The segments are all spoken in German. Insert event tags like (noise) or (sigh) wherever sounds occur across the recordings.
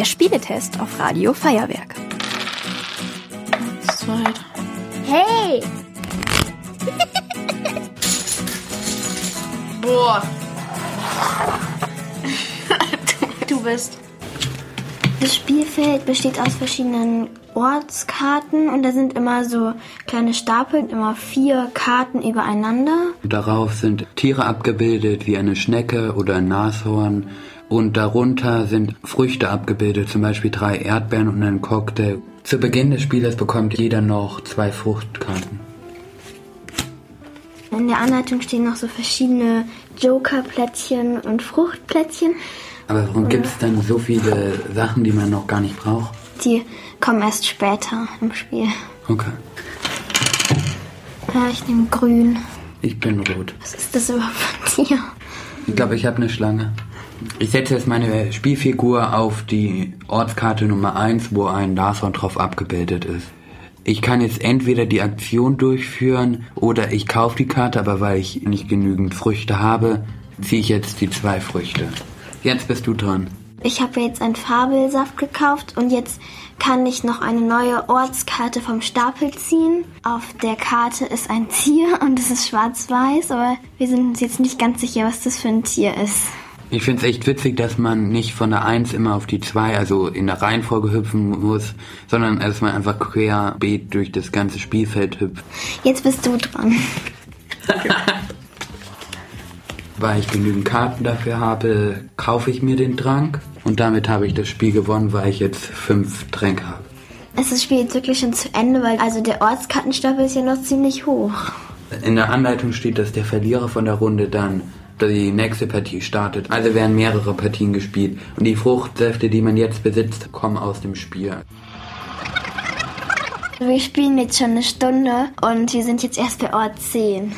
Der Spieletest auf Radio Feuerwerk. Zwei. Hey! Boah. (laughs) du bist. Das Spielfeld besteht aus verschiedenen Ortskarten und da sind immer so kleine Stapel, immer vier Karten übereinander. Darauf sind Tiere abgebildet, wie eine Schnecke oder ein Nashorn. Und darunter sind Früchte abgebildet, zum Beispiel drei Erdbeeren und ein Cocktail. Zu Beginn des Spieles bekommt jeder noch zwei Fruchtkarten. In der Anleitung stehen noch so verschiedene Jokerplättchen und Fruchtplättchen. Aber warum gibt es dann so viele Sachen, die man noch gar nicht braucht? Die kommen erst später im Spiel. Okay. Ja, ich nehme grün. Ich bin rot. Was ist das überhaupt von dir? Ich glaube, ich habe eine Schlange. Ich setze jetzt meine Spielfigur auf die Ortskarte Nummer 1, wo ein Nashorn drauf abgebildet ist. Ich kann jetzt entweder die Aktion durchführen oder ich kaufe die Karte, aber weil ich nicht genügend Früchte habe, ziehe ich jetzt die zwei Früchte. Jetzt bist du dran. Ich habe jetzt einen Fabelsaft gekauft und jetzt kann ich noch eine neue Ortskarte vom Stapel ziehen. Auf der Karte ist ein Tier (laughs) und es ist schwarz-weiß, aber wir sind uns jetzt nicht ganz sicher, was das für ein Tier ist. Ich finde es echt witzig, dass man nicht von der 1 immer auf die 2, also in der Reihenfolge hüpfen muss, sondern dass man einfach querbeet durch das ganze Spielfeld hüpft. Jetzt bist du dran. (laughs) Weil ich genügend Karten dafür habe, kaufe ich mir den Trank und damit habe ich das Spiel gewonnen, weil ich jetzt fünf Tränke habe. Ist das Spiel jetzt wirklich schon zu Ende, weil also der Ortskartenstapel ist ja noch ziemlich hoch. In der Anleitung steht, dass der Verlierer von der Runde dann die nächste Partie startet. Also werden mehrere Partien gespielt. Und die Fruchtsäfte, die man jetzt besitzt, kommen aus dem Spiel. Wir spielen jetzt schon eine Stunde und wir sind jetzt erst bei Ort 10.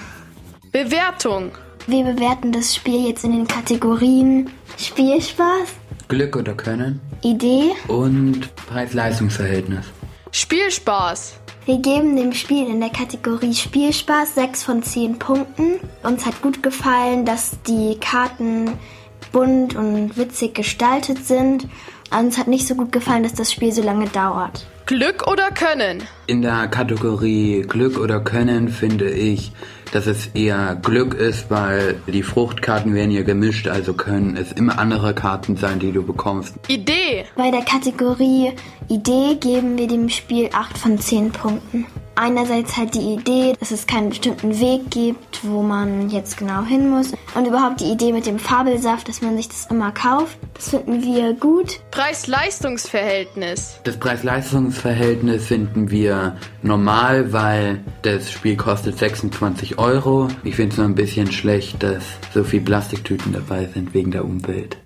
Bewertung. Wir bewerten das Spiel jetzt in den Kategorien Spielspaß, Glück oder Können Idee. und Preis-Leistungs-Verhältnis. Spielspaß. Wir geben dem Spiel in der Kategorie Spielspaß 6 von 10 Punkten. Uns hat gut gefallen, dass die Karten bunt und witzig gestaltet sind. Uns hat nicht so gut gefallen, dass das Spiel so lange dauert. Glück oder Können. In der Kategorie Glück oder Können finde ich, dass es eher Glück ist, weil die Fruchtkarten werden ja gemischt, also können es immer andere Karten sein, die du bekommst. Idee. Bei der Kategorie Idee geben wir dem Spiel 8 von 10 Punkten. Einerseits halt die Idee, dass es keinen bestimmten Weg gibt, wo man jetzt genau hin muss. Und überhaupt die Idee mit dem Fabelsaft, dass man sich das immer kauft. Das finden wir gut. Preis-Leistungs-Verhältnis. Das Preis-Leistungs-Verhältnis finden wir normal, weil das Spiel kostet 26 Euro. Ich finde es nur ein bisschen schlecht, dass so viel Plastiktüten dabei sind wegen der Umwelt.